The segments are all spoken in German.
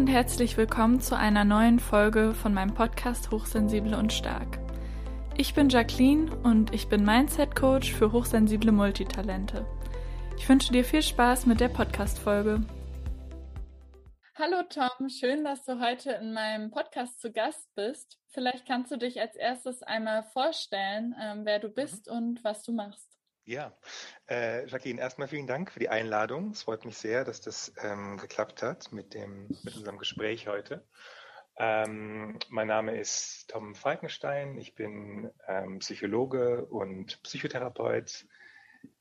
und herzlich willkommen zu einer neuen Folge von meinem Podcast Hochsensible und Stark. Ich bin Jacqueline und ich bin Mindset Coach für hochsensible Multitalente. Ich wünsche dir viel Spaß mit der Podcast-Folge. Hallo Tom, schön, dass du heute in meinem Podcast zu Gast bist. Vielleicht kannst du dich als erstes einmal vorstellen, ähm, wer du bist mhm. und was du machst. Ja, äh, Jacqueline, erstmal vielen Dank für die Einladung. Es freut mich sehr, dass das ähm, geklappt hat mit, dem, mit unserem Gespräch heute. Ähm, mein Name ist Tom Falkenstein. Ich bin ähm, Psychologe und Psychotherapeut.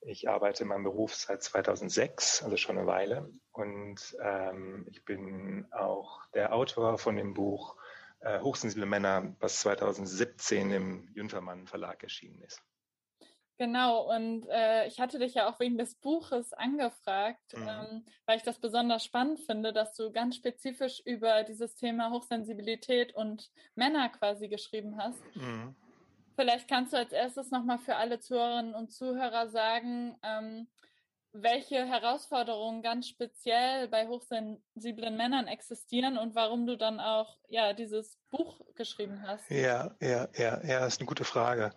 Ich arbeite in meinem Beruf seit 2006, also schon eine Weile. Und ähm, ich bin auch der Autor von dem Buch äh, Hochsensible Männer, was 2017 im Jünfermann Verlag erschienen ist. Genau, und äh, ich hatte dich ja auch wegen des Buches angefragt, mhm. ähm, weil ich das besonders spannend finde, dass du ganz spezifisch über dieses Thema Hochsensibilität und Männer quasi geschrieben hast. Mhm. Vielleicht kannst du als erstes nochmal für alle Zuhörerinnen und Zuhörer sagen, ähm, welche Herausforderungen ganz speziell bei hochsensiblen Männern existieren und warum du dann auch ja dieses Buch geschrieben hast. Ja, ja, ja, ja, ist eine gute Frage.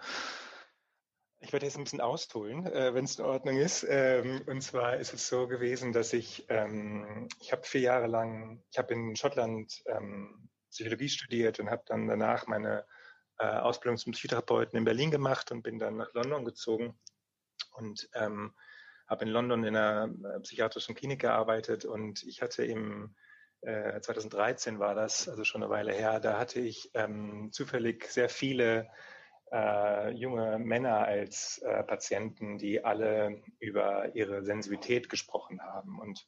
Ich werde jetzt ein bisschen ausholen, äh, wenn es in Ordnung ist. Ähm, und zwar ist es so gewesen, dass ich, ähm, ich habe vier Jahre lang, ich habe in Schottland ähm, Psychologie studiert und habe dann danach meine äh, Ausbildung zum Psychotherapeuten in Berlin gemacht und bin dann nach London gezogen und ähm, habe in London in einer äh, psychiatrischen Klinik gearbeitet und ich hatte im äh, 2013 war das, also schon eine Weile her, da hatte ich ähm, zufällig sehr viele äh, junge Männer als äh, Patienten, die alle über ihre Sensibilität gesprochen haben und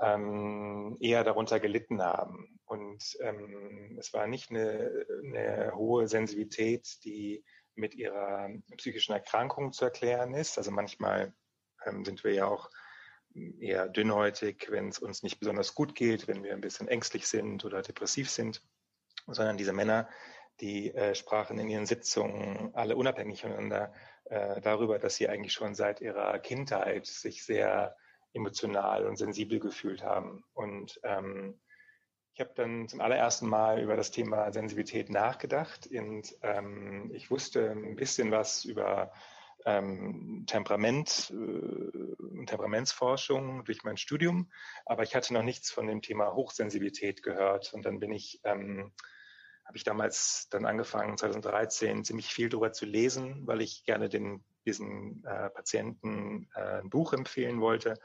ähm, eher darunter gelitten haben. Und ähm, es war nicht eine, eine hohe Sensibilität, die mit ihrer psychischen Erkrankung zu erklären ist. Also manchmal ähm, sind wir ja auch eher dünnhäutig, wenn es uns nicht besonders gut geht, wenn wir ein bisschen ängstlich sind oder depressiv sind, sondern diese Männer die äh, sprachen in ihren Sitzungen alle unabhängig voneinander äh, darüber, dass sie eigentlich schon seit ihrer Kindheit sich sehr emotional und sensibel gefühlt haben. Und ähm, ich habe dann zum allerersten Mal über das Thema Sensibilität nachgedacht und ähm, ich wusste ein bisschen was über ähm, Temperament, äh, Temperamentsforschung durch mein Studium, aber ich hatte noch nichts von dem Thema Hochsensibilität gehört. Und dann bin ich ähm, habe ich damals dann angefangen, 2013, ziemlich viel darüber zu lesen, weil ich gerne den, diesen äh, Patienten äh, ein Buch empfehlen wollte.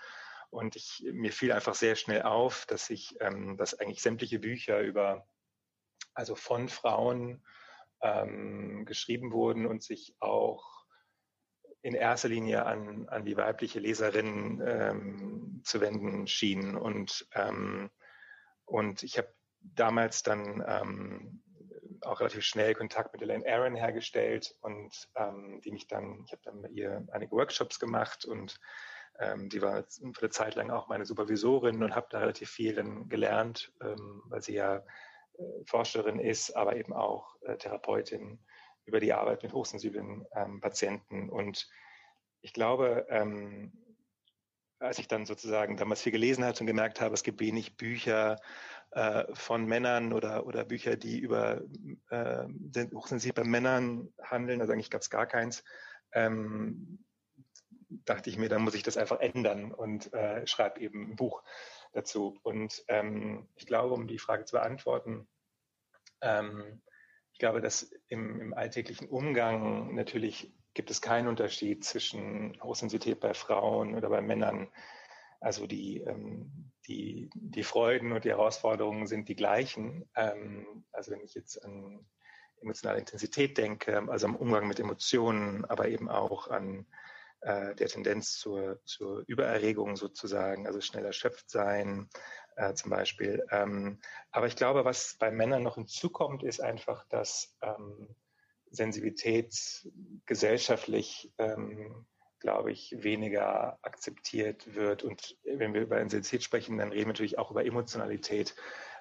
Und ich, mir fiel einfach sehr schnell auf, dass ich, ähm, dass eigentlich sämtliche Bücher über, also von Frauen ähm, geschrieben wurden und sich auch in erster Linie an, an die weibliche Leserin ähm, zu wenden schienen. Und, ähm, und ich habe damals dann ähm, auch relativ schnell Kontakt mit Elaine Aaron hergestellt und ähm, die mich dann, ich habe dann mit ihr einige Workshops gemacht und ähm, die war für eine Zeit lang auch meine Supervisorin und habe da relativ viel dann gelernt, ähm, weil sie ja äh, Forscherin ist, aber eben auch äh, Therapeutin über die Arbeit mit hochsensiblen ähm, Patienten. Und ich glaube, ähm, als ich dann sozusagen damals viel gelesen hatte und gemerkt habe, es gibt wenig Bücher äh, von Männern oder, oder Bücher, die über äh, hochsensible Männern handeln, also eigentlich gab es gar keins, ähm, dachte ich mir, dann muss ich das einfach ändern und äh, schreibe eben ein Buch dazu. Und ähm, ich glaube, um die Frage zu beantworten, ähm, ich glaube, dass im, im alltäglichen Umgang natürlich gibt es keinen Unterschied zwischen Hochsensibilität bei Frauen oder bei Männern. Also die, ähm, die, die Freuden und die Herausforderungen sind die gleichen. Ähm, also wenn ich jetzt an emotionale Intensität denke, also am Umgang mit Emotionen, aber eben auch an äh, der Tendenz zur, zur Übererregung sozusagen, also schnell erschöpft sein äh, zum Beispiel. Ähm, aber ich glaube, was bei Männern noch hinzukommt, ist einfach, dass ähm, Sensibilität gesellschaftlich, ähm, glaube ich, weniger akzeptiert wird. Und wenn wir über Sensibilität sprechen, dann reden wir natürlich auch über Emotionalität.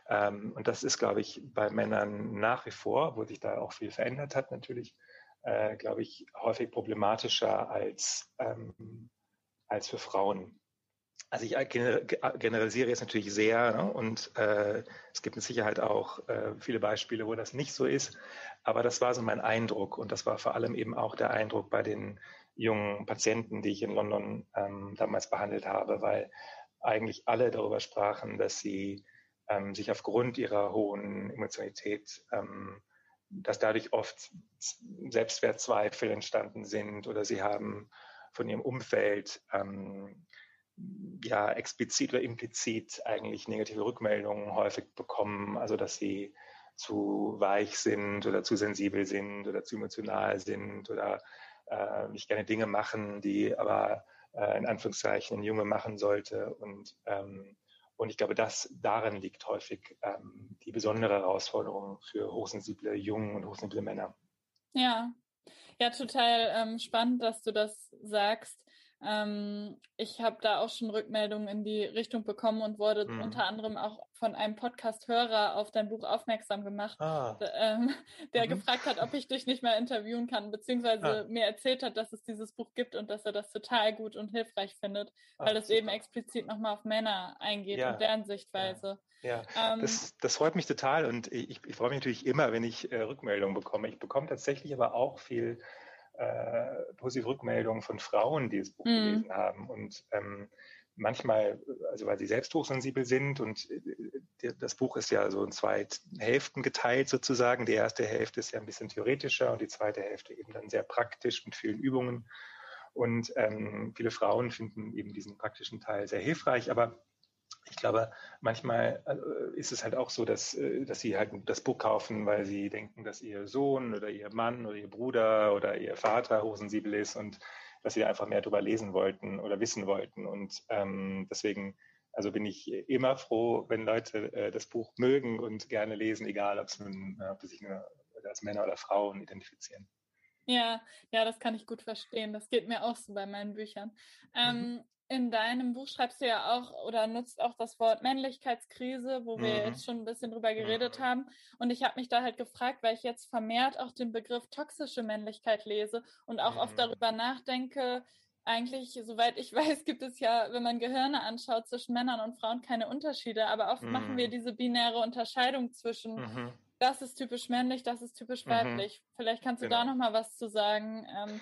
Ähm, und das ist, glaube ich, bei Männern nach wie vor, wo sich da auch viel verändert hat, natürlich, äh, glaube ich, häufig problematischer als, ähm, als für Frauen. Also ich generalisiere jetzt natürlich sehr ne? und äh, es gibt mit Sicherheit auch äh, viele Beispiele, wo das nicht so ist. Aber das war so mein Eindruck und das war vor allem eben auch der Eindruck bei den jungen Patienten, die ich in London ähm, damals behandelt habe, weil eigentlich alle darüber sprachen, dass sie ähm, sich aufgrund ihrer hohen Emotionalität, ähm, dass dadurch oft Selbstwertzweifel entstanden sind oder sie haben von ihrem Umfeld ähm, ja explizit oder implizit eigentlich negative Rückmeldungen häufig bekommen, also dass sie zu weich sind oder zu sensibel sind oder zu emotional sind oder äh, nicht gerne Dinge machen, die aber äh, in Anführungszeichen ein Junge machen sollte. Und, ähm, und ich glaube, dass darin liegt häufig ähm, die besondere Herausforderung für hochsensible Jungen und hochsensible Männer. Ja, ja, total ähm, spannend, dass du das sagst. Ähm, ich habe da auch schon Rückmeldungen in die Richtung bekommen und wurde mhm. unter anderem auch von einem Podcast-Hörer auf dein Buch aufmerksam gemacht, ah. ähm, der mhm. gefragt hat, ob ich dich nicht mehr interviewen kann, beziehungsweise ah. mir erzählt hat, dass es dieses Buch gibt und dass er das total gut und hilfreich findet, Ach, weil es eben explizit nochmal auf Männer eingeht ja. und deren Sichtweise. Ja, ja. Ähm, das, das, freut mich total und ich, ich freue mich natürlich immer, wenn ich äh, Rückmeldungen bekomme. Ich bekomme tatsächlich aber auch viel äh, positive Rückmeldungen von Frauen, die das Buch mhm. gelesen haben. Und ähm, manchmal, also weil sie selbst hochsensibel sind und äh, das Buch ist ja so in zwei Hälften geteilt sozusagen. Die erste Hälfte ist ja ein bisschen theoretischer und die zweite Hälfte eben dann sehr praktisch mit vielen Übungen. Und ähm, viele Frauen finden eben diesen praktischen Teil sehr hilfreich, aber ich glaube, manchmal äh, ist es halt auch so, dass, äh, dass sie halt das Buch kaufen, weil sie denken, dass ihr Sohn oder ihr Mann oder ihr Bruder oder ihr Vater hochsensibel ist und dass sie einfach mehr darüber lesen wollten oder wissen wollten. Und ähm, deswegen, also bin ich immer froh, wenn Leute äh, das Buch mögen und gerne lesen, egal nun, ob sie sich nur als Männer oder Frauen identifizieren. Ja, ja, das kann ich gut verstehen. Das geht mir auch so bei meinen Büchern. Ähm, mhm in deinem Buch schreibst du ja auch oder nutzt auch das Wort Männlichkeitskrise, wo wir mhm. jetzt schon ein bisschen drüber geredet mhm. haben. Und ich habe mich da halt gefragt, weil ich jetzt vermehrt auch den Begriff toxische Männlichkeit lese und auch mhm. oft darüber nachdenke, eigentlich, soweit ich weiß, gibt es ja, wenn man Gehirne anschaut, zwischen Männern und Frauen keine Unterschiede, aber oft machen wir mhm. diese binäre Unterscheidung zwischen mhm. das ist typisch männlich, das ist typisch mhm. weiblich. Vielleicht kannst du genau. da nochmal was zu sagen. Ähm,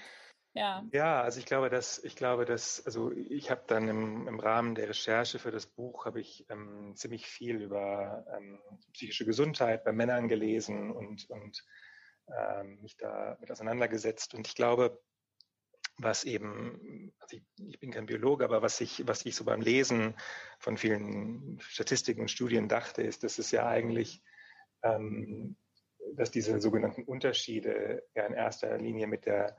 ja. ja, also ich glaube, dass ich glaube, dass also ich habe dann im, im, Rahmen der Recherche für das Buch habe ich ähm, ziemlich viel über ähm, psychische Gesundheit bei Männern gelesen und und ähm, mich da mit auseinandergesetzt und ich glaube, was eben, also ich, ich, bin kein Biologe, aber was ich was ich so beim Lesen von vielen Statistiken und Studien dachte, ist, dass es ja eigentlich ähm, dass diese sogenannten Unterschiede ja in erster Linie mit der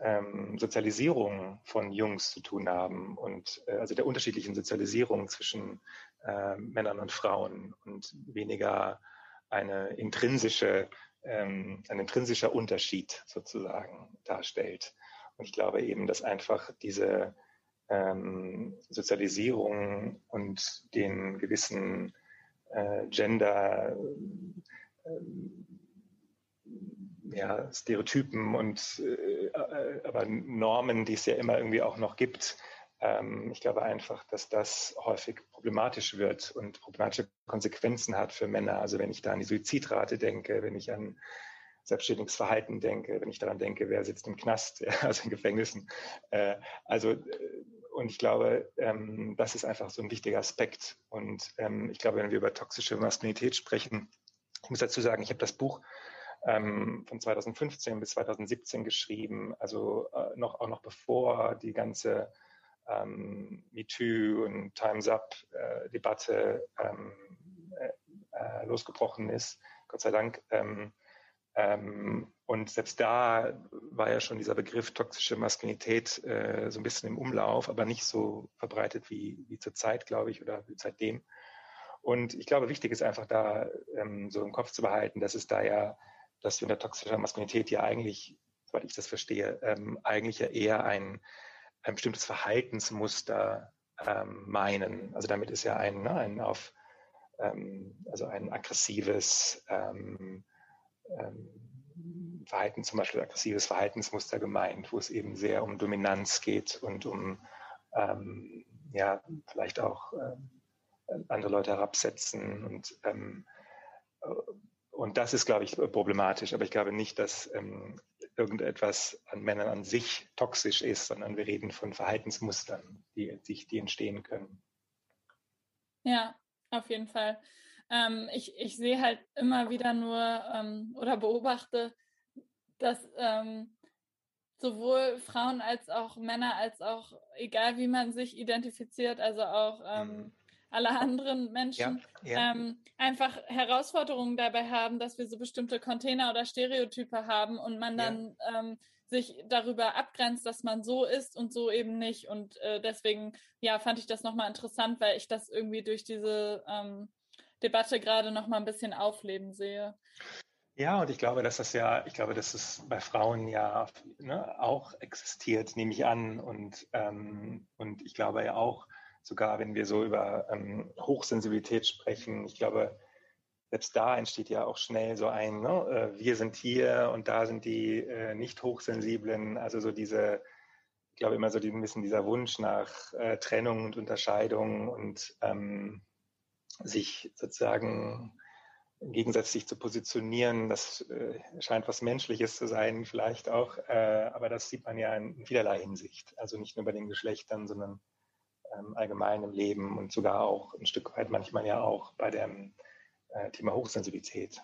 ähm, Sozialisierung von Jungs zu tun haben und äh, also der unterschiedlichen Sozialisierung zwischen äh, Männern und Frauen und weniger eine intrinsische, ähm, ein intrinsischer Unterschied sozusagen darstellt. Und ich glaube eben, dass einfach diese ähm, Sozialisierung und den gewissen äh, Gender äh, ja, Stereotypen und äh, aber Normen, die es ja immer irgendwie auch noch gibt. Ähm, ich glaube einfach, dass das häufig problematisch wird und problematische Konsequenzen hat für Männer. Also wenn ich da an die Suizidrate denke, wenn ich an selbstständiges Verhalten denke, wenn ich daran denke, wer sitzt im Knast, ja, also in Gefängnissen. Äh, also äh, und ich glaube, ähm, das ist einfach so ein wichtiger Aspekt. Und ähm, ich glaube, wenn wir über toxische Maskulinität sprechen, ich muss dazu sagen, ich habe das Buch ähm, von 2015 bis 2017 geschrieben, also äh, noch, auch noch bevor die ganze ähm, MeToo und Time's Up-Debatte äh, ähm, äh, äh, losgebrochen ist, Gott sei Dank. Ähm, ähm, und selbst da war ja schon dieser Begriff toxische Maskulinität äh, so ein bisschen im Umlauf, aber nicht so verbreitet wie, wie zur glaube ich, oder wie seitdem. Und ich glaube, wichtig ist einfach da ähm, so im Kopf zu behalten, dass es da ja dass wir in der toxischen Maskulinität ja eigentlich, soweit ich das verstehe, ähm, eigentlich ja eher ein, ein bestimmtes Verhaltensmuster ähm, meinen. Also damit ist ja ein, ne, ein auf, ähm, also ein aggressives ähm, ähm, Verhalten, zum Beispiel aggressives Verhaltensmuster gemeint, wo es eben sehr um Dominanz geht und um ähm, ja, vielleicht auch ähm, andere Leute herabsetzen und ähm, und das ist, glaube ich, problematisch. Aber ich glaube nicht, dass ähm, irgendetwas an Männern an sich toxisch ist, sondern wir reden von Verhaltensmustern, die, die, die entstehen können. Ja, auf jeden Fall. Ähm, ich, ich sehe halt immer wieder nur ähm, oder beobachte, dass ähm, sowohl Frauen als auch Männer, als auch egal wie man sich identifiziert, also auch ähm, mhm alle anderen Menschen ja, ja. Ähm, einfach Herausforderungen dabei haben, dass wir so bestimmte Container oder Stereotype haben und man dann ja. ähm, sich darüber abgrenzt, dass man so ist und so eben nicht. Und äh, deswegen, ja, fand ich das nochmal interessant, weil ich das irgendwie durch diese ähm, Debatte gerade nochmal ein bisschen aufleben sehe. Ja, und ich glaube, dass das ja, ich glaube, dass es bei Frauen ja ne, auch existiert, nehme ich an. Und, ähm, und ich glaube ja auch, sogar wenn wir so über ähm, Hochsensibilität sprechen, ich glaube, selbst da entsteht ja auch schnell so ein, ne, äh, wir sind hier und da sind die äh, nicht hochsensiblen, also so diese, ich glaube immer so ein bisschen dieser Wunsch nach äh, Trennung und Unterscheidung und ähm, sich sozusagen gegensätzlich zu positionieren, das äh, scheint was Menschliches zu sein, vielleicht auch, äh, aber das sieht man ja in vielerlei Hinsicht, also nicht nur bei den Geschlechtern, sondern ähm, allgemein im Leben und sogar auch ein Stück weit manchmal ja auch bei dem äh, Thema Hochsensibilität.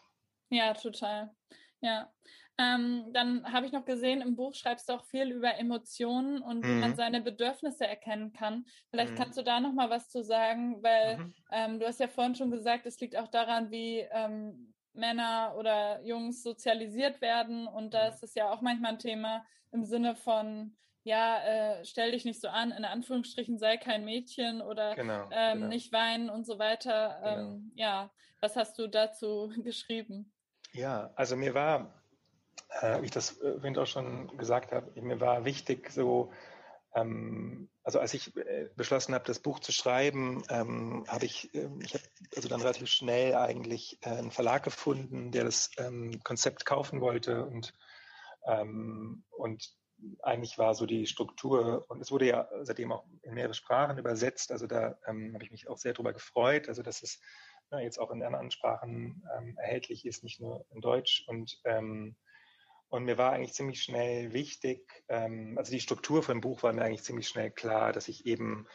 Ja, total. Ja. Ähm, dann habe ich noch gesehen, im Buch schreibst du auch viel über Emotionen und wie mhm. man seine Bedürfnisse erkennen kann. Vielleicht mhm. kannst du da noch mal was zu sagen, weil mhm. ähm, du hast ja vorhin schon gesagt, es liegt auch daran, wie ähm, Männer oder Jungs sozialisiert werden. Und da mhm. ist ja auch manchmal ein Thema im Sinne von, ja, äh, stell dich nicht so an, in Anführungsstrichen sei kein Mädchen oder genau, ähm, genau. nicht weinen und so weiter. Genau. Ähm, ja, was hast du dazu geschrieben? Ja, also mir war, äh, wie ich das äh, auch schon gesagt habe, mir war wichtig, so, ähm, also als ich äh, beschlossen habe, das Buch zu schreiben, ähm, habe ich, äh, ich habe also dann relativ schnell eigentlich äh, einen Verlag gefunden, der das ähm, Konzept kaufen wollte und ähm, und eigentlich war so die Struktur, und es wurde ja seitdem auch in mehrere Sprachen übersetzt, also da ähm, habe ich mich auch sehr darüber gefreut, also dass es na, jetzt auch in anderen Sprachen ähm, erhältlich ist, nicht nur in Deutsch. Und, ähm, und mir war eigentlich ziemlich schnell wichtig, ähm, also die Struktur von dem Buch war mir eigentlich ziemlich schnell klar, dass ich eben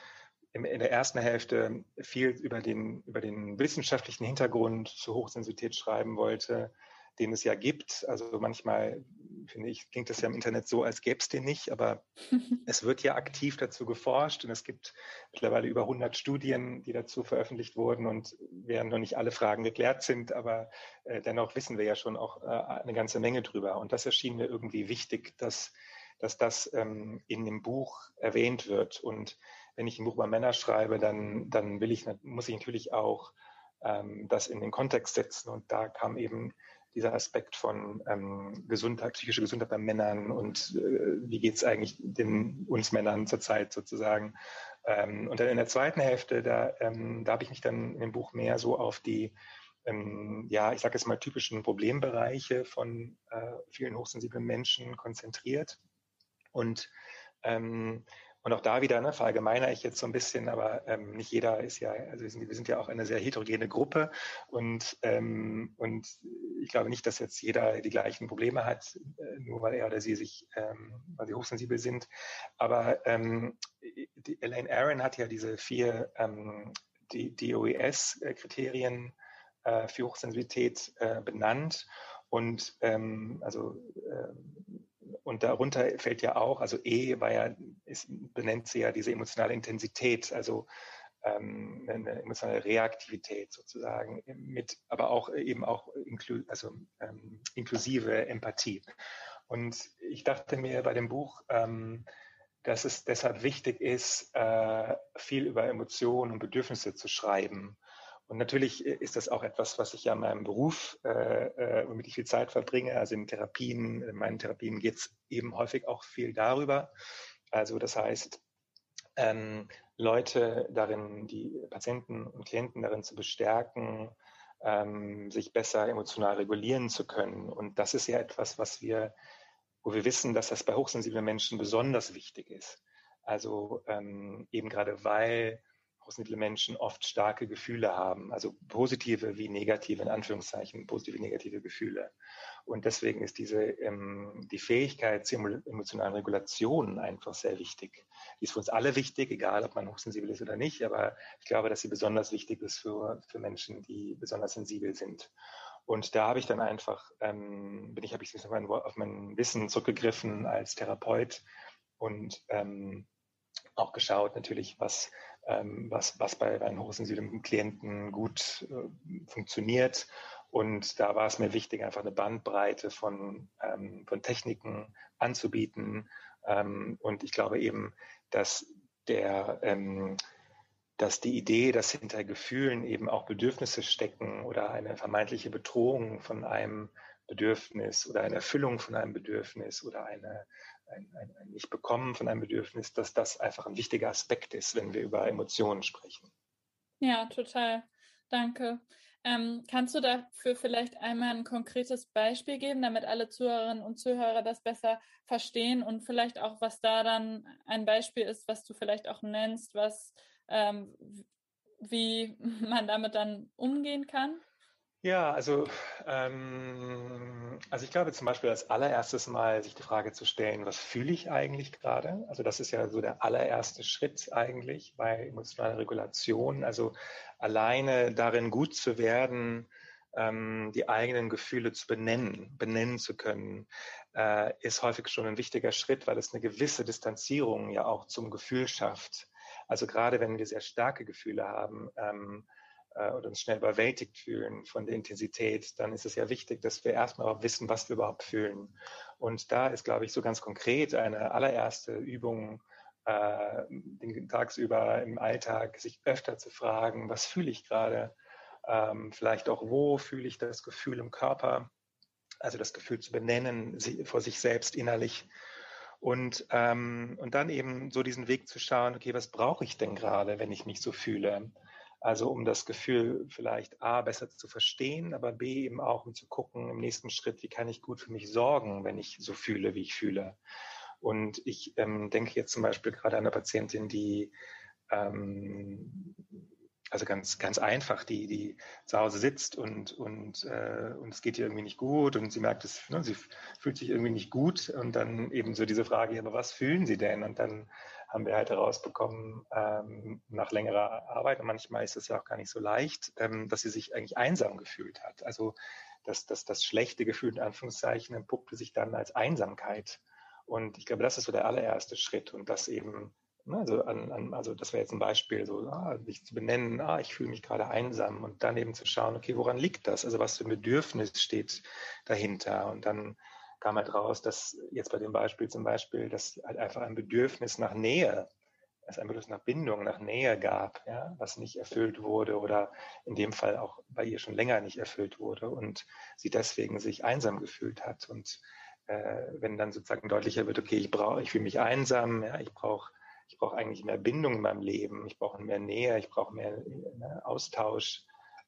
in der ersten Hälfte viel über den, über den wissenschaftlichen Hintergrund zur Hochsensibilität schreiben wollte, den es ja gibt. Also manchmal finde ich, klingt das ja im Internet so, als gäbe es den nicht, aber es wird ja aktiv dazu geforscht und es gibt mittlerweile über 100 Studien, die dazu veröffentlicht wurden und während noch nicht alle Fragen geklärt sind, aber äh, dennoch wissen wir ja schon auch äh, eine ganze Menge drüber. Und das erschien mir irgendwie wichtig, dass, dass das ähm, in dem Buch erwähnt wird. Und wenn ich ein Buch über Männer schreibe, dann, dann will ich, muss ich natürlich auch ähm, das in den Kontext setzen. Und da kam eben dieser Aspekt von ähm, Gesundheit, psychische Gesundheit bei Männern und äh, wie geht es eigentlich den, uns Männern zurzeit sozusagen. Ähm, und dann in der zweiten Hälfte, da, ähm, da habe ich mich dann in dem Buch mehr so auf die, ähm, ja, ich sage jetzt mal typischen Problembereiche von äh, vielen hochsensiblen Menschen konzentriert. Und ähm, und auch da wieder ne, verallgemeiner ich jetzt so ein bisschen, aber ähm, nicht jeder ist ja, also wir sind, wir sind ja auch eine sehr heterogene Gruppe und, ähm, und ich glaube nicht, dass jetzt jeder die gleichen Probleme hat, äh, nur weil er oder sie sich, ähm, weil sie hochsensibel sind. Aber ähm, die Elaine Aaron hat ja diese vier ähm, DOES-Kriterien äh, für Hochsensibilität äh, benannt. Und ähm, also äh, und darunter fällt ja auch, also E war ja, ist, benennt sie ja diese emotionale Intensität, also ähm, eine emotionale Reaktivität sozusagen, mit, aber auch eben auch inklu also, ähm, inklusive Empathie. Und ich dachte mir bei dem Buch, ähm, dass es deshalb wichtig ist, äh, viel über Emotionen und Bedürfnisse zu schreiben und natürlich äh, ist das auch etwas, was ich ja in meinem Beruf, äh, äh, womit ich viel Zeit verbringe. Also in Therapien, in meinen Therapien geht es eben häufig auch viel darüber. Also das heißt, ähm, Leute darin, die Patienten und Klienten darin zu bestärken, ähm, sich besser emotional regulieren zu können. Und das ist ja etwas, was wir, wo wir wissen, dass das bei hochsensiblen Menschen besonders wichtig ist. Also ähm, eben gerade weil Menschen oft starke Gefühle haben, also positive wie negative, in Anführungszeichen, positive, negative Gefühle. Und deswegen ist diese, ähm, die Fähigkeit zur emotionalen Regulation einfach sehr wichtig. Die ist für uns alle wichtig, egal ob man hochsensibel ist oder nicht, aber ich glaube, dass sie besonders wichtig ist für, für Menschen, die besonders sensibel sind. Und da habe ich dann einfach, ähm, bin ich, habe ich auf mein, auf mein Wissen zurückgegriffen als Therapeut und ähm, auch geschaut natürlich, was, was, was bei einem hochsensiblen Klienten gut äh, funktioniert. Und da war es mir wichtig, einfach eine Bandbreite von, ähm, von Techniken anzubieten. Ähm, und ich glaube eben, dass der, ähm, dass die Idee, dass hinter Gefühlen eben auch Bedürfnisse stecken oder eine vermeintliche Bedrohung von einem Bedürfnis oder eine Erfüllung von einem Bedürfnis oder eine, ein, ein, Nicht-Bekommen von einem Bedürfnis, dass das einfach ein wichtiger Aspekt ist, wenn wir über Emotionen sprechen. Ja, total. Danke. Ähm, kannst du dafür vielleicht einmal ein konkretes Beispiel geben, damit alle Zuhörerinnen und Zuhörer das besser verstehen und vielleicht auch, was da dann ein Beispiel ist, was du vielleicht auch nennst, was ähm, wie man damit dann umgehen kann? Ja, also, ähm, also ich glaube zum Beispiel als allererstes mal sich die Frage zu stellen, was fühle ich eigentlich gerade? Also das ist ja so der allererste Schritt eigentlich bei emotionaler Regulation. Also alleine darin gut zu werden, ähm, die eigenen Gefühle zu benennen, benennen zu können, äh, ist häufig schon ein wichtiger Schritt, weil es eine gewisse Distanzierung ja auch zum Gefühl schafft. Also gerade wenn wir sehr starke Gefühle haben, ähm, äh, oder uns schnell überwältigt fühlen von der Intensität, dann ist es ja wichtig, dass wir erstmal auch wissen, was wir überhaupt fühlen. Und da ist, glaube ich, so ganz konkret eine allererste Übung, äh, tagsüber im Alltag sich öfter zu fragen, was fühle ich gerade? Ähm, vielleicht auch, wo fühle ich das Gefühl im Körper? Also das Gefühl zu benennen vor sich selbst innerlich. Und, ähm, und dann eben so diesen Weg zu schauen, okay, was brauche ich denn gerade, wenn ich mich so fühle? Also um das Gefühl vielleicht A besser zu verstehen, aber B eben auch um zu gucken im nächsten Schritt, wie kann ich gut für mich sorgen, wenn ich so fühle, wie ich fühle. Und ich ähm, denke jetzt zum Beispiel gerade an eine Patientin, die ähm, also ganz, ganz einfach, die, die zu Hause sitzt und, und, äh, und es geht ihr irgendwie nicht gut und sie merkt es, ne, sie fühlt sich irgendwie nicht gut und dann eben so diese Frage, aber was fühlen sie denn? Und dann haben wir halt herausbekommen, ähm, nach längerer Arbeit, und manchmal ist es ja auch gar nicht so leicht, ähm, dass sie sich eigentlich einsam gefühlt hat. Also dass, dass das schlechte Gefühl in Anführungszeichen entpuppte sich dann als Einsamkeit. Und ich glaube, das ist so der allererste Schritt und das eben, ne, also, an, an, also das wäre jetzt ein Beispiel, so ah, sich zu benennen, ah, ich fühle mich gerade einsam und dann eben zu schauen, okay, woran liegt das? Also was für ein Bedürfnis steht dahinter? Und dann kam halt raus, dass jetzt bei dem Beispiel zum Beispiel, dass halt einfach ein Bedürfnis nach Nähe, es ein Bedürfnis nach Bindung, nach Nähe gab, ja, was nicht erfüllt wurde oder in dem Fall auch bei ihr schon länger nicht erfüllt wurde und sie deswegen sich einsam gefühlt hat. Und äh, wenn dann sozusagen deutlicher wird, okay, ich brauche, ich fühle mich einsam, ja, ich brauche ich brauche eigentlich mehr Bindung in meinem Leben, ich brauche mehr Nähe, ich brauche mehr ne, Austausch,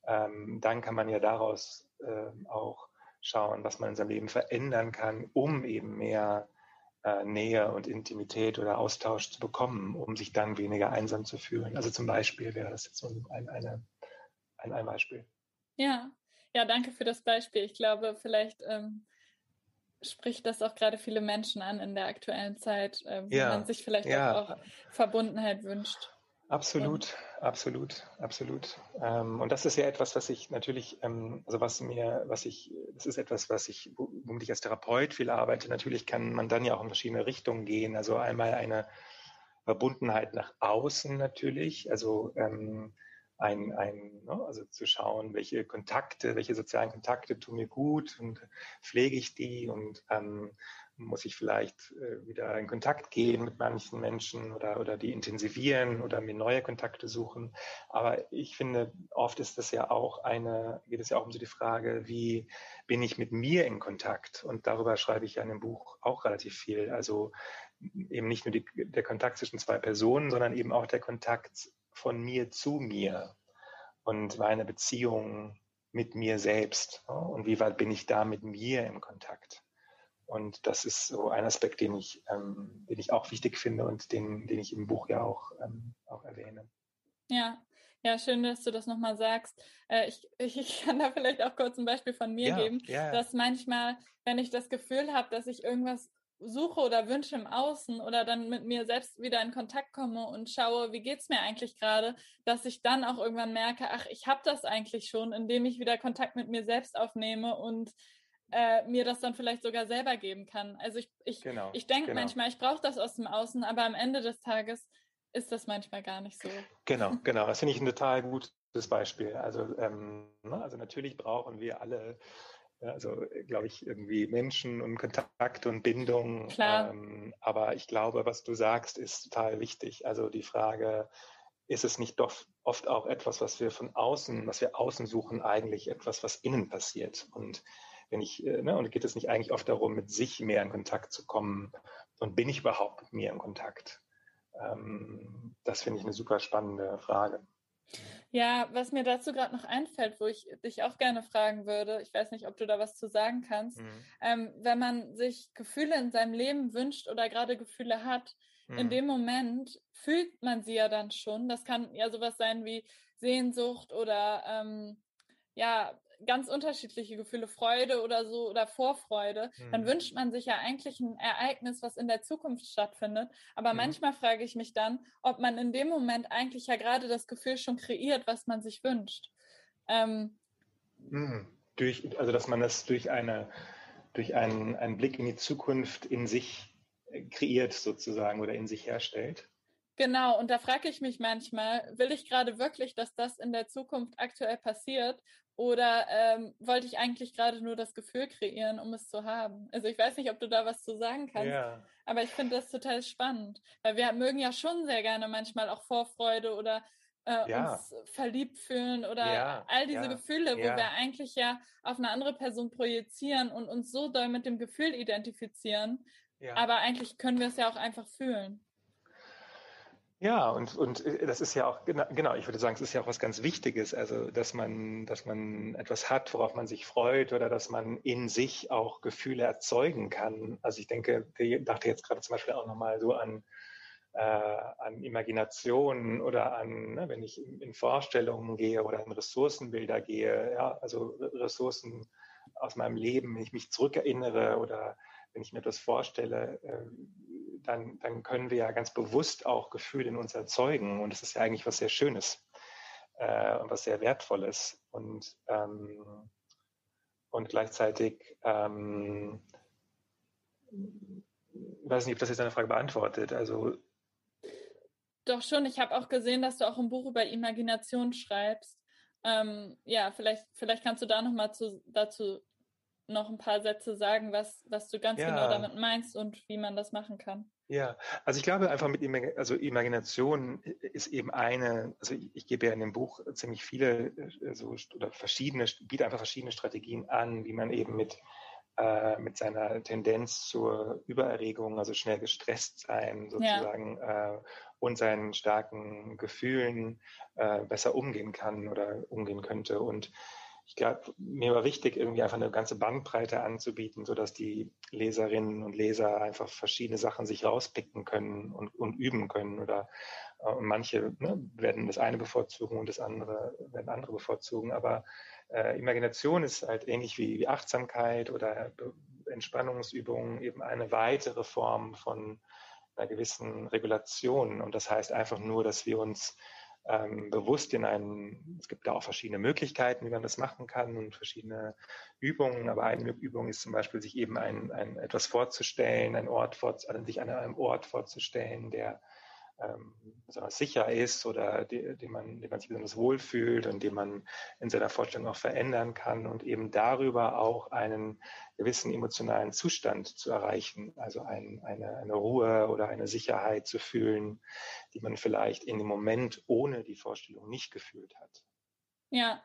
ähm, dann kann man ja daraus äh, auch schauen, was man in seinem Leben verändern kann, um eben mehr äh, Nähe und Intimität oder Austausch zu bekommen, um sich dann weniger einsam zu fühlen. Also zum Beispiel wäre das jetzt so ein, eine, ein, ein Beispiel. Ja, ja, danke für das Beispiel. Ich glaube, vielleicht ähm, spricht das auch gerade viele Menschen an in der aktuellen Zeit, äh, wo ja, man sich vielleicht ja. auch, auch Verbundenheit wünscht. Absolut, absolut, absolut. Ähm, und das ist ja etwas, was ich natürlich, ähm, also was mir, was ich, das ist etwas, was ich, womit ich als Therapeut viel arbeite. Natürlich kann man dann ja auch in verschiedene Richtungen gehen. Also einmal eine Verbundenheit nach außen natürlich, also ähm, ein, ein ne, also zu schauen, welche Kontakte, welche sozialen Kontakte tun mir gut und pflege ich die und ähm, muss ich vielleicht äh, wieder in Kontakt gehen mit manchen Menschen oder, oder die intensivieren oder mir neue Kontakte suchen. Aber ich finde, oft ist das ja auch eine, geht es ja auch um so die Frage, wie bin ich mit mir in Kontakt? Und darüber schreibe ich ja in dem Buch auch relativ viel. Also eben nicht nur die, der Kontakt zwischen zwei Personen, sondern eben auch der Kontakt von mir zu mir und meine Beziehung mit mir selbst. Und wie weit bin ich da mit mir im Kontakt? Und das ist so ein Aspekt, den ich, ähm, den ich auch wichtig finde und den, den ich im Buch ja auch, ähm, auch erwähne. Ja, ja, schön, dass du das nochmal sagst. Äh, ich, ich kann da vielleicht auch kurz ein Beispiel von mir ja, geben, ja. dass manchmal, wenn ich das Gefühl habe, dass ich irgendwas suche oder wünsche im Außen oder dann mit mir selbst wieder in Kontakt komme und schaue, wie geht's mir eigentlich gerade, dass ich dann auch irgendwann merke, ach, ich habe das eigentlich schon, indem ich wieder Kontakt mit mir selbst aufnehme und äh, mir das dann vielleicht sogar selber geben kann. Also ich, ich, genau, ich denke genau. manchmal, ich brauche das aus dem Außen, aber am Ende des Tages ist das manchmal gar nicht so. Genau, genau. Das finde ich ein total gutes Beispiel. Also, ähm, ne, also natürlich brauchen wir alle also, glaube ich, irgendwie Menschen und Kontakt und Bindung. Klar. Ähm, aber ich glaube, was du sagst, ist total wichtig. Also die Frage, ist es nicht doch oft auch etwas, was wir von außen, was wir außen suchen, eigentlich etwas, was innen passiert? Und wenn ich, äh, ne, und geht es nicht eigentlich oft darum, mit sich mehr in Kontakt zu kommen? Und bin ich überhaupt mit mir in Kontakt? Ähm, das finde ich eine super spannende Frage. Ja, was mir dazu gerade noch einfällt, wo ich dich auch gerne fragen würde, ich weiß nicht, ob du da was zu sagen kannst, mhm. ähm, wenn man sich Gefühle in seinem Leben wünscht oder gerade Gefühle hat, mhm. in dem Moment fühlt man sie ja dann schon. Das kann ja sowas sein wie Sehnsucht oder ähm, ja, ganz unterschiedliche Gefühle, Freude oder so oder Vorfreude, mhm. dann wünscht man sich ja eigentlich ein Ereignis, was in der Zukunft stattfindet. Aber mhm. manchmal frage ich mich dann, ob man in dem Moment eigentlich ja gerade das Gefühl schon kreiert, was man sich wünscht. Ähm, mhm. durch, also dass man das durch eine durch einen, einen Blick in die Zukunft in sich äh, kreiert sozusagen oder in sich herstellt. Genau, und da frage ich mich manchmal, will ich gerade wirklich, dass das in der Zukunft aktuell passiert? Oder ähm, wollte ich eigentlich gerade nur das Gefühl kreieren, um es zu haben? Also ich weiß nicht, ob du da was zu sagen kannst, ja. aber ich finde das total spannend, weil wir mögen ja schon sehr gerne manchmal auch Vorfreude oder äh, ja. uns verliebt fühlen oder ja. all diese Gefühle, wo wir eigentlich ja auf eine andere Person projizieren und uns so doll mit dem Gefühl identifizieren. Aber eigentlich können wir es ja auch einfach fühlen. Ja, und, und äh, das ist ja auch, genau, ich würde sagen, es ist ja auch was ganz Wichtiges, also dass man, dass man etwas hat, worauf man sich freut oder dass man in sich auch Gefühle erzeugen kann. Also ich denke, ich dachte jetzt gerade zum Beispiel auch nochmal so an, äh, an Imagination oder an, ne, wenn ich in, in Vorstellungen gehe oder in Ressourcenbilder gehe, ja, also Ressourcen aus meinem Leben, wenn ich mich zurückerinnere oder wenn ich mir etwas vorstelle, äh, dann, dann können wir ja ganz bewusst auch Gefühle in uns erzeugen. Und das ist ja eigentlich was sehr Schönes äh, und was sehr Wertvolles. Und, ähm, und gleichzeitig, ähm, weiß nicht, ob das jetzt deine Frage beantwortet. Also doch schon, ich habe auch gesehen, dass du auch ein Buch über Imagination schreibst. Ähm, ja, vielleicht, vielleicht kannst du da nochmal dazu noch ein paar Sätze sagen, was, was du ganz ja. genau damit meinst und wie man das machen kann. Ja, also ich glaube einfach mit Imag also Imagination ist eben eine, also ich, ich, gebe ja in dem Buch ziemlich viele äh, so oder verschiedene, biete einfach verschiedene Strategien an, wie man eben mit äh, mit seiner Tendenz zur Übererregung, also schnell gestresst sein sozusagen ja. äh, und seinen starken Gefühlen äh, besser umgehen kann oder umgehen könnte und ich glaube, mir war wichtig, irgendwie einfach eine ganze Bandbreite anzubieten, sodass die Leserinnen und Leser einfach verschiedene Sachen sich rauspicken können und, und üben können. Oder äh, manche ne, werden das eine bevorzugen und das andere werden andere bevorzugen. Aber äh, Imagination ist halt ähnlich wie, wie Achtsamkeit oder Entspannungsübungen eben eine weitere Form von einer gewissen Regulation. Und das heißt einfach nur, dass wir uns ähm, bewusst in einen, es gibt da auch verschiedene Möglichkeiten, wie man das machen kann und verschiedene Übungen, aber eine Übung ist zum Beispiel, sich eben ein, ein etwas vorzustellen, ein Ort vor, also sich an einem Ort vorzustellen, der ähm, besonders sicher ist oder die, den, man, den man sich besonders wohlfühlt und den man in seiner Vorstellung auch verändern kann und eben darüber auch einen gewissen emotionalen Zustand zu erreichen, also ein, eine, eine Ruhe oder eine Sicherheit zu fühlen, die man vielleicht in dem Moment ohne die Vorstellung nicht gefühlt hat. Ja.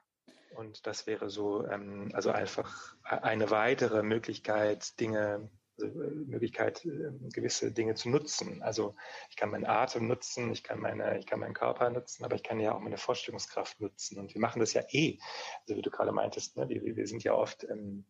Und das wäre so, ähm, also einfach eine weitere Möglichkeit, Dinge Möglichkeit, äh, gewisse Dinge zu nutzen. Also ich kann meinen Atem nutzen, ich kann meine, ich kann meinen Körper nutzen, aber ich kann ja auch meine Vorstellungskraft nutzen. Und wir machen das ja eh. Also wie du gerade meintest, ne, wir, wir sind ja oft ähm,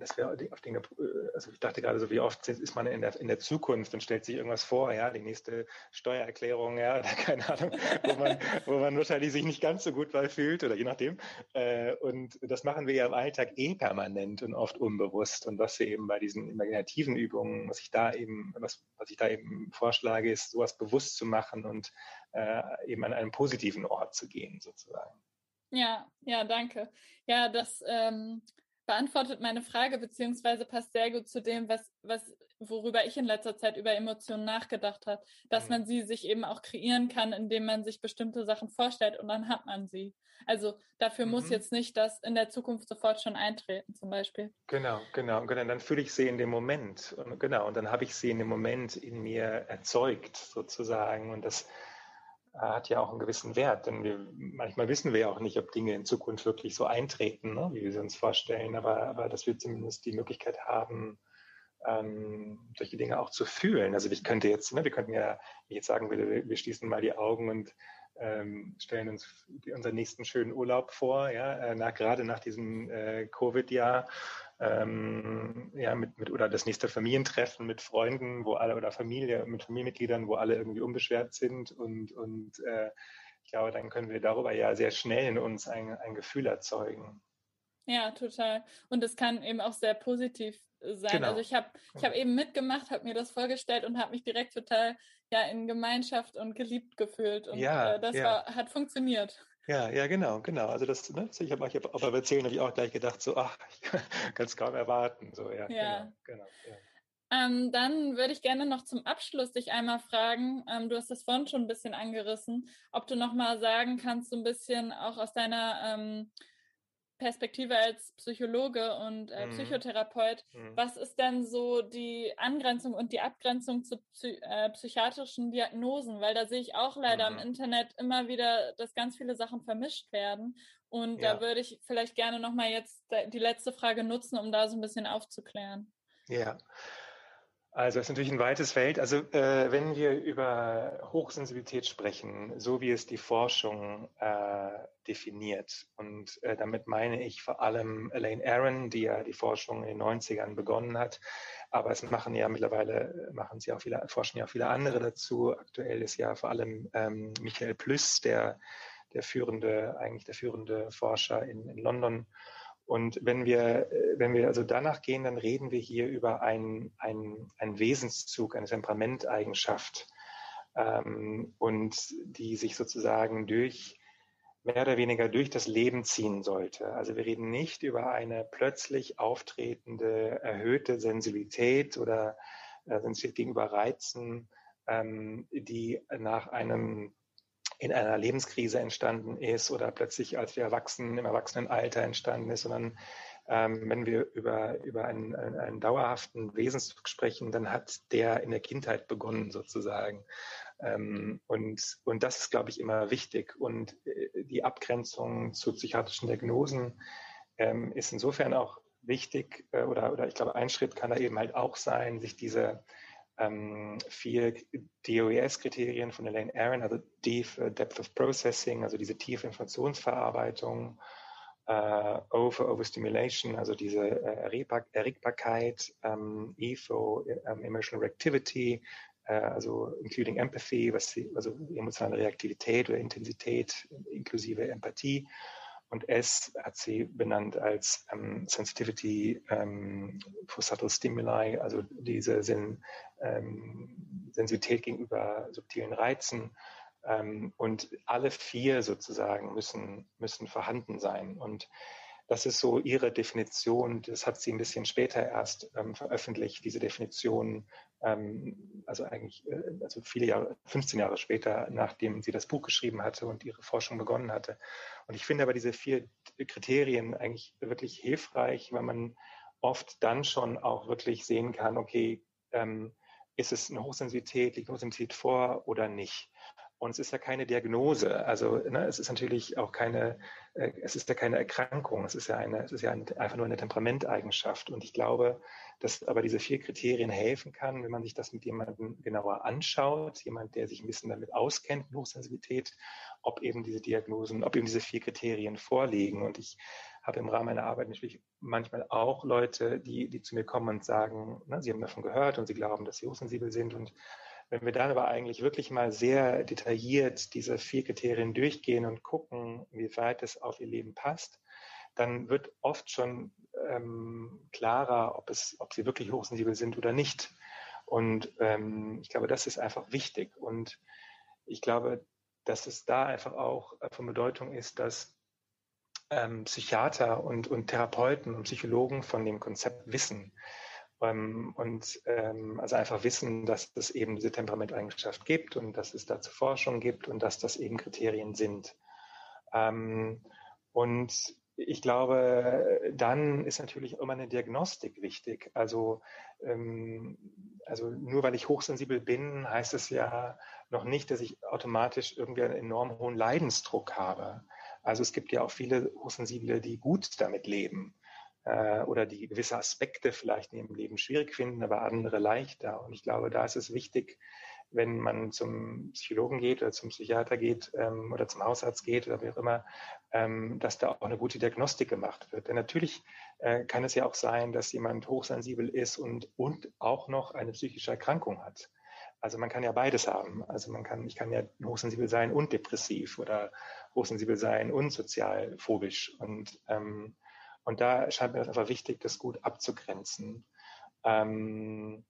dass wir auf Dinge, äh, also ich dachte gerade so, wie oft ist man in der, in der Zukunft und stellt sich irgendwas vor, ja, die nächste Steuererklärung, ja, oder keine Ahnung, wo man, wo man wahrscheinlich sich nicht ganz so gut bei fühlt oder je nachdem. Äh, und das machen wir ja im Alltag eh permanent und oft unbewusst. Und was wir eben bei diesen imaginativen Übungen, was ich da eben, was, was ich da eben vorschlage, ist, sowas bewusst zu machen und äh, eben an einen positiven Ort zu gehen, sozusagen. Ja, ja, danke. Ja, das ähm, beantwortet meine Frage, beziehungsweise passt sehr gut zu dem, was, was, worüber ich in letzter Zeit über Emotionen nachgedacht habe, dass mhm. man sie sich eben auch kreieren kann, indem man sich bestimmte Sachen vorstellt und dann hat man sie. Also dafür mhm. muss jetzt nicht das in der Zukunft sofort schon eintreten, zum Beispiel. Genau, genau, genau. Dann fühle ich sie in dem Moment. Und, genau, und dann habe ich sie in dem Moment in mir erzeugt, sozusagen. Und das hat ja auch einen gewissen Wert, denn wir, manchmal wissen wir ja auch nicht, ob Dinge in Zukunft wirklich so eintreten, ne, wie wir sie uns vorstellen, aber, aber dass wir zumindest die Möglichkeit haben, ähm, solche Dinge auch zu fühlen. Also ich könnte jetzt, ne, wir könnten ja, wie ich jetzt sagen würde, wir, wir schließen mal die Augen und ähm, stellen uns unseren nächsten schönen Urlaub vor, ja, äh, nach, gerade nach diesem äh, Covid-Jahr ähm, ja, mit, mit, oder das nächste Familientreffen mit Freunden, wo alle oder Familie, mit Familienmitgliedern, wo alle irgendwie unbeschwert sind und, und äh, ich glaube, dann können wir darüber ja sehr schnell in uns ein, ein Gefühl erzeugen. Ja, total. Und es kann eben auch sehr positiv sein. Genau. Also ich habe ich hab eben mitgemacht, habe mir das vorgestellt und habe mich direkt total ja in Gemeinschaft und geliebt gefühlt. Und ja, äh, das ja. War, hat funktioniert. Ja, ja, genau, genau. Also das, ne, ich habe ich hab, aber erzählen habe ich auch gleich gedacht, so, ach, ich kann es kaum erwarten. So, ja, ja. genau, genau ja. Ähm, dann würde ich gerne noch zum Abschluss dich einmal fragen, ähm, du hast das vorhin schon ein bisschen angerissen, ob du noch mal sagen kannst, so ein bisschen auch aus deiner ähm, Perspektive als Psychologe und äh, mhm. Psychotherapeut, mhm. was ist denn so die Angrenzung und die Abgrenzung zu psy äh, psychiatrischen Diagnosen? Weil da sehe ich auch leider mhm. im Internet immer wieder, dass ganz viele Sachen vermischt werden. Und ja. da würde ich vielleicht gerne nochmal jetzt die letzte Frage nutzen, um da so ein bisschen aufzuklären. Ja, also es ist natürlich ein weites Feld. Also äh, wenn wir über Hochsensibilität sprechen, so wie es die Forschung äh, definiert, und äh, damit meine ich vor allem Elaine Aron, die ja die Forschung in den 90ern begonnen hat, aber es machen ja mittlerweile, machen sie auch viele, forschen ja auch viele andere dazu. Aktuell ist ja vor allem ähm, Michael Plüss, der, der führende, eigentlich der führende Forscher in, in London und wenn wir, äh, wenn wir also danach gehen, dann reden wir hier über einen, einen, Wesenszug, eine Temperamenteigenschaft ähm, und die sich sozusagen durch mehr oder weniger durch das Leben ziehen sollte. Also wir reden nicht über eine plötzlich auftretende erhöhte Sensibilität oder äh, Sensibilität gegenüber Reizen, ähm, die nach einem in einer Lebenskrise entstanden ist oder plötzlich als wir erwachsen im Erwachsenenalter entstanden ist, sondern ähm, wenn wir über, über einen, einen, einen dauerhaften Wesenszug sprechen, dann hat der in der Kindheit begonnen sozusagen. Ähm, und, und das ist, glaube ich, immer wichtig. Und äh, die Abgrenzung zu psychiatrischen Diagnosen ähm, ist insofern auch wichtig äh, oder, oder ich glaube, ein Schritt kann da eben halt auch sein, sich diese ähm, vier DOES-Kriterien von Elaine Aaron, also D für Depth of Processing, also diese tiefe Informationsverarbeitung, äh, O für Overstimulation, also diese äh, Erregbarkeit, ähm, E für ähm, Emotional Reactivity, äh, also including Empathy, was also emotionale Reaktivität oder Intensität inklusive Empathie und S hat sie benannt als ähm, Sensitivity ähm, for Subtle Stimuli, also diese Sen ähm, Sensibilität gegenüber subtilen Reizen. Ähm, und alle vier sozusagen müssen, müssen vorhanden sein. Und das ist so ihre Definition. Das hat sie ein bisschen später erst ähm, veröffentlicht, diese Definition, also eigentlich äh, also viele Jahre, 15 Jahre später, nachdem sie das Buch geschrieben hatte und ihre Forschung begonnen hatte. Und ich finde aber diese vier Kriterien eigentlich wirklich hilfreich, weil man oft dann schon auch wirklich sehen kann, okay, ähm, ist es eine Hochsensibilität, liegt eine Hochsensibilität vor oder nicht? Und es ist ja keine Diagnose. Also ne, es ist natürlich auch keine, äh, es ist ja keine Erkrankung. Es ist ja eine, es ist ja ein, einfach nur eine Temperamentteigenschaft. Und ich glaube, dass aber diese vier Kriterien helfen kann, wenn man sich das mit jemandem genauer anschaut, jemand, der sich ein bisschen damit auskennt, Hochsensibilität, ob eben diese Diagnosen, ob eben diese vier Kriterien vorliegen. Und ich habe im Rahmen meiner Arbeit natürlich manchmal auch Leute, die, die zu mir kommen und sagen, ne, sie haben davon gehört und sie glauben, dass sie hochsensibel sind und wenn wir dann aber eigentlich wirklich mal sehr detailliert diese vier Kriterien durchgehen und gucken, wie weit es auf ihr Leben passt, dann wird oft schon ähm, klarer, ob, es, ob sie wirklich hochsensibel sind oder nicht. Und ähm, ich glaube, das ist einfach wichtig. Und ich glaube, dass es da einfach auch von Bedeutung ist, dass ähm, Psychiater und, und Therapeuten und Psychologen von dem Konzept wissen. Ähm, und ähm, also einfach wissen, dass es eben diese Temperamenteigenschaft gibt und dass es dazu Forschung gibt und dass das eben Kriterien sind. Ähm, und ich glaube, dann ist natürlich immer eine Diagnostik wichtig. Also, ähm, also nur weil ich hochsensibel bin, heißt es ja noch nicht, dass ich automatisch irgendwie einen enorm hohen Leidensdruck habe. Also es gibt ja auch viele Hochsensible, die gut damit leben äh, oder die gewisse Aspekte vielleicht in ihrem Leben schwierig finden, aber andere leichter. Und ich glaube, da ist es wichtig, wenn man zum Psychologen geht oder zum Psychiater geht ähm, oder zum Hausarzt geht oder wie auch immer, ähm, dass da auch eine gute Diagnostik gemacht wird. Denn natürlich äh, kann es ja auch sein, dass jemand hochsensibel ist und, und auch noch eine psychische Erkrankung hat. Also man kann ja beides haben. Also man kann, ich kann ja hochsensibel sein und depressiv oder hochsensibel sein und sozial phobisch. Und ähm, und da scheint mir das einfach wichtig, das gut abzugrenzen. Ähm,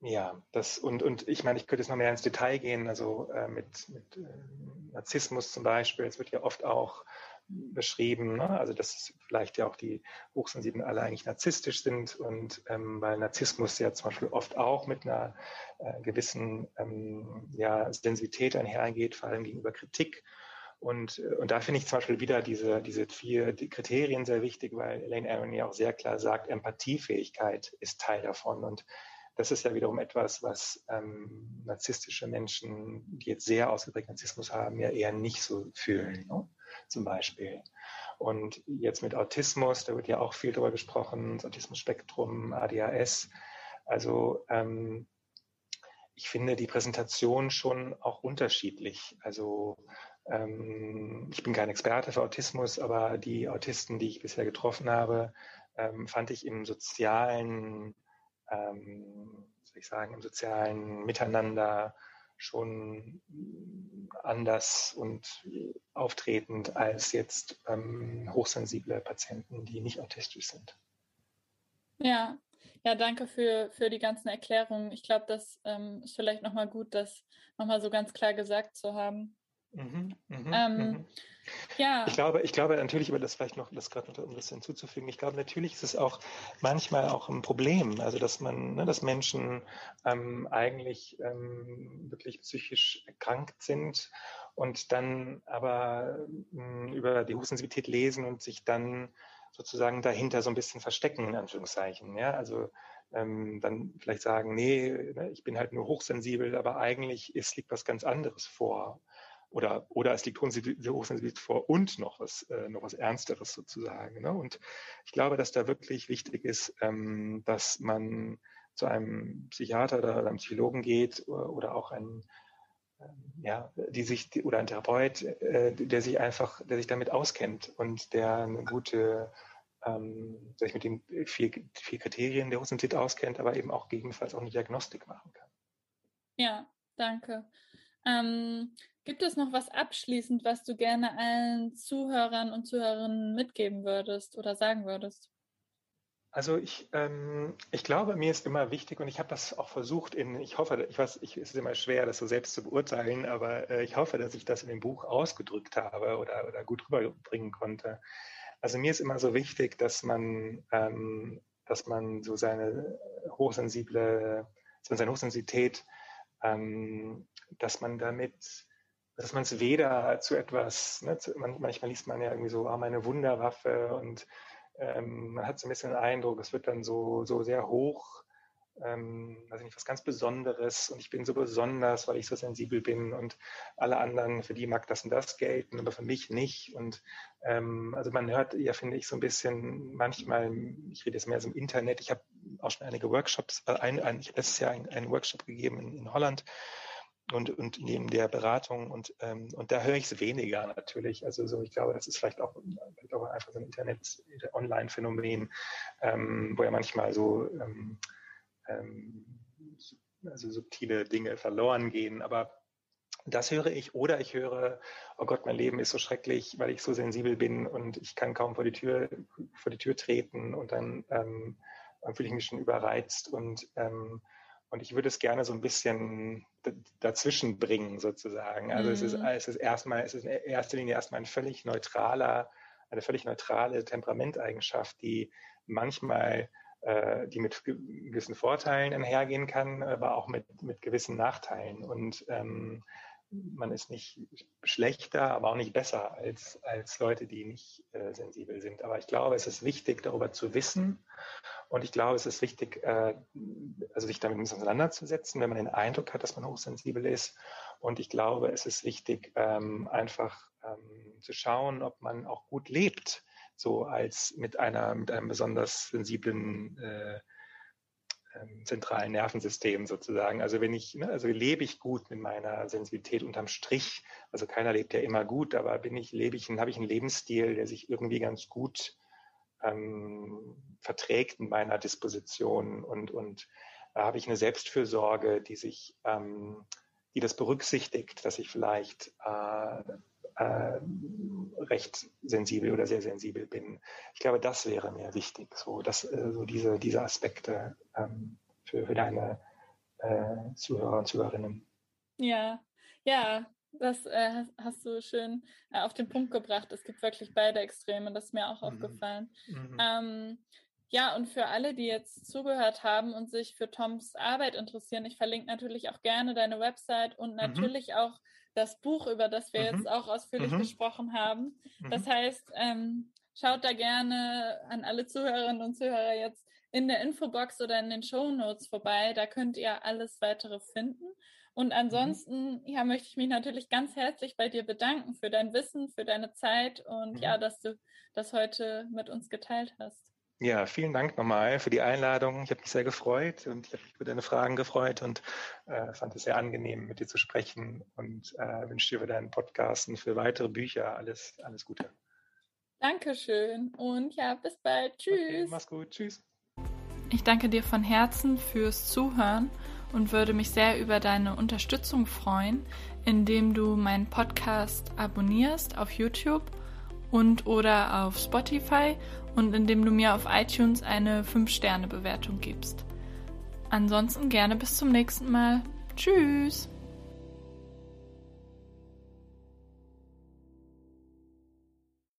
ja, das und, und ich meine, ich könnte jetzt noch mehr ins Detail gehen, also äh, mit, mit äh, Narzissmus zum Beispiel. Es wird ja oft auch beschrieben, ne? also dass vielleicht ja auch die Hochsensiblen alle eigentlich narzisstisch sind und ähm, weil Narzissmus ja zum Beispiel oft auch mit einer äh, gewissen ähm, ja, Sensibilität einhergeht, vor allem gegenüber Kritik und, äh, und da finde ich zum Beispiel wieder diese, diese vier Kriterien sehr wichtig, weil Elaine Aaron ja auch sehr klar sagt, Empathiefähigkeit ist Teil davon. Und das ist ja wiederum etwas, was ähm, narzisstische Menschen, die jetzt sehr ausgeprägt Narzissmus haben, ja eher nicht so fühlen, ne? zum Beispiel. Und jetzt mit Autismus, da wird ja auch viel darüber gesprochen, das Autismus-Spektrum, ADHS. Also ähm, ich finde die Präsentation schon auch unterschiedlich. Also ähm, ich bin kein Experte für Autismus, aber die Autisten, die ich bisher getroffen habe, ähm, fand ich im sozialen, ähm, soll ich sagen, im sozialen Miteinander schon anders und auftretend als jetzt ähm, hochsensible Patienten, die nicht autistisch sind. Ja, ja, danke für, für die ganzen Erklärungen. Ich glaube, das ähm, ist vielleicht nochmal gut, das nochmal so ganz klar gesagt zu haben. Mhm, mhm, ähm, mhm. Ja. Ich glaube, ich glaube natürlich, aber das vielleicht noch, das gerade noch um das hinzuzufügen, ich glaube, natürlich ist es auch manchmal auch ein Problem, also dass man, ne, dass Menschen ähm, eigentlich ähm, wirklich psychisch erkrankt sind und dann aber mh, hm, über die Hochsensibilität lesen und sich dann sozusagen dahinter so ein bisschen verstecken, in Anführungszeichen. Ja, also ähm, dann vielleicht sagen, nee, ne, ich bin halt nur hochsensibel, aber eigentlich ist, liegt was ganz anderes vor oder, oder es liegt Hochsensibilität vor und noch was, äh, noch was Ernsteres sozusagen. Ne? Und ich glaube, dass da wirklich wichtig ist, ähm, dass man zu einem Psychiater oder einem Psychologen geht oder auch ein ähm, ja, die sich oder ein Therapeut, äh, der sich einfach, der sich damit auskennt und der eine gute, ähm, sich mit den vier, vier Kriterien der Hochsensibilität auskennt, aber eben auch gegebenenfalls auch eine Diagnostik machen kann. Ja, danke. Ähm, gibt es noch was abschließend, was du gerne allen Zuhörern und Zuhörerinnen mitgeben würdest oder sagen würdest? Also ich, ähm, ich glaube, mir ist immer wichtig und ich habe das auch versucht in, ich hoffe, ich weiß, ich, es ist immer schwer, das so selbst zu beurteilen, aber äh, ich hoffe, dass ich das in dem Buch ausgedrückt habe oder, oder gut rüberbringen konnte. Also mir ist immer so wichtig, dass man, ähm, dass man so seine hochsensible, seine Hochsensibilität ähm, dass man damit, dass man es weder zu etwas, ne, zu, manchmal liest man ja irgendwie so, ah, meine Wunderwaffe und ähm, man hat so ein bisschen den Eindruck, es wird dann so, so sehr hoch ähm, weiß nicht, was ganz Besonderes und ich bin so besonders, weil ich so sensibel bin und alle anderen, für die mag das und das gelten, aber für mich nicht. Und ähm, also man hört ja, finde ich, so ein bisschen manchmal, ich rede jetzt mehr so im Internet, ich habe auch schon einige Workshops, äh, ein, ein, ich habe letztes Jahr einen, Workshop gegeben in, in Holland und, und neben der Beratung und, ähm, und da höre ich es weniger natürlich. Also so, ich glaube, das ist vielleicht auch, vielleicht auch einfach so ein Internet-Online-Phänomen, ähm, wo ja manchmal so ähm, ähm, also subtile Dinge verloren gehen. Aber das höre ich. Oder ich höre, oh Gott, mein Leben ist so schrecklich, weil ich so sensibel bin und ich kann kaum vor die Tür, vor die Tür treten und dann ähm, fühle ich mich schon überreizt und ähm, und ich würde es gerne so ein bisschen dazwischen bringen, sozusagen. Also mhm. es, ist, mhm. es ist erstmal, es ist in erster Linie erstmal ein völlig neutraler, eine völlig neutrale Temperamentteigenschaft, die manchmal äh, die mit gewissen Vorteilen einhergehen kann, aber auch mit, mit gewissen Nachteilen. Und ähm, man ist nicht schlechter, aber auch nicht besser als, als Leute, die nicht äh, sensibel sind. Aber ich glaube, es ist wichtig, darüber zu wissen. Und ich glaube, es ist wichtig, äh, also sich damit auseinanderzusetzen, wenn man den Eindruck hat, dass man hochsensibel ist. Und ich glaube, es ist wichtig, ähm, einfach ähm, zu schauen, ob man auch gut lebt so als mit einer, mit einem besonders sensiblen äh, ähm, zentralen Nervensystem sozusagen. Also wenn ich, ne, also lebe ich gut mit meiner Sensibilität unterm Strich. Also keiner lebt ja immer gut, aber bin ich, lebe ich, habe ich einen Lebensstil, der sich irgendwie ganz gut ähm, verträgt in meiner Disposition und, und habe ich eine Selbstfürsorge, die sich, ähm, die das berücksichtigt, dass ich vielleicht äh, äh, recht sensibel oder sehr sensibel bin. Ich glaube, das wäre mir wichtig, so, dass, äh, so diese, diese Aspekte ähm, für, für deine äh, Zuhörer und Zuhörerinnen. Ja, ja, das äh, hast du schön äh, auf den Punkt gebracht. Es gibt wirklich beide Extreme, das ist mir auch mhm. aufgefallen. Mhm. Ähm, ja, und für alle, die jetzt zugehört haben und sich für Toms Arbeit interessieren, ich verlinke natürlich auch gerne deine Website und mhm. natürlich mhm. auch das Buch, über das wir mhm. jetzt auch ausführlich mhm. gesprochen haben. Das mhm. heißt, ähm, schaut da gerne an alle Zuhörerinnen und Zuhörer jetzt in der Infobox oder in den Show Notes vorbei. Da könnt ihr alles weitere finden. Und mhm. ansonsten, ja, möchte ich mich natürlich ganz herzlich bei dir bedanken für dein Wissen, für deine Zeit und ja, dass du das heute mit uns geteilt hast. Ja, vielen Dank nochmal für die Einladung. Ich habe mich sehr gefreut und ich habe mich über deine Fragen gefreut und äh, fand es sehr angenehm, mit dir zu sprechen und äh, wünsche dir für deinen Podcast und für weitere Bücher alles, alles Gute. Dankeschön und ja, bis bald. Tschüss. Okay, mach's gut. Tschüss. Ich danke dir von Herzen fürs Zuhören und würde mich sehr über deine Unterstützung freuen, indem du meinen Podcast abonnierst auf YouTube und oder auf Spotify und indem du mir auf iTunes eine 5-Sterne-Bewertung gibst. Ansonsten gerne bis zum nächsten Mal. Tschüss!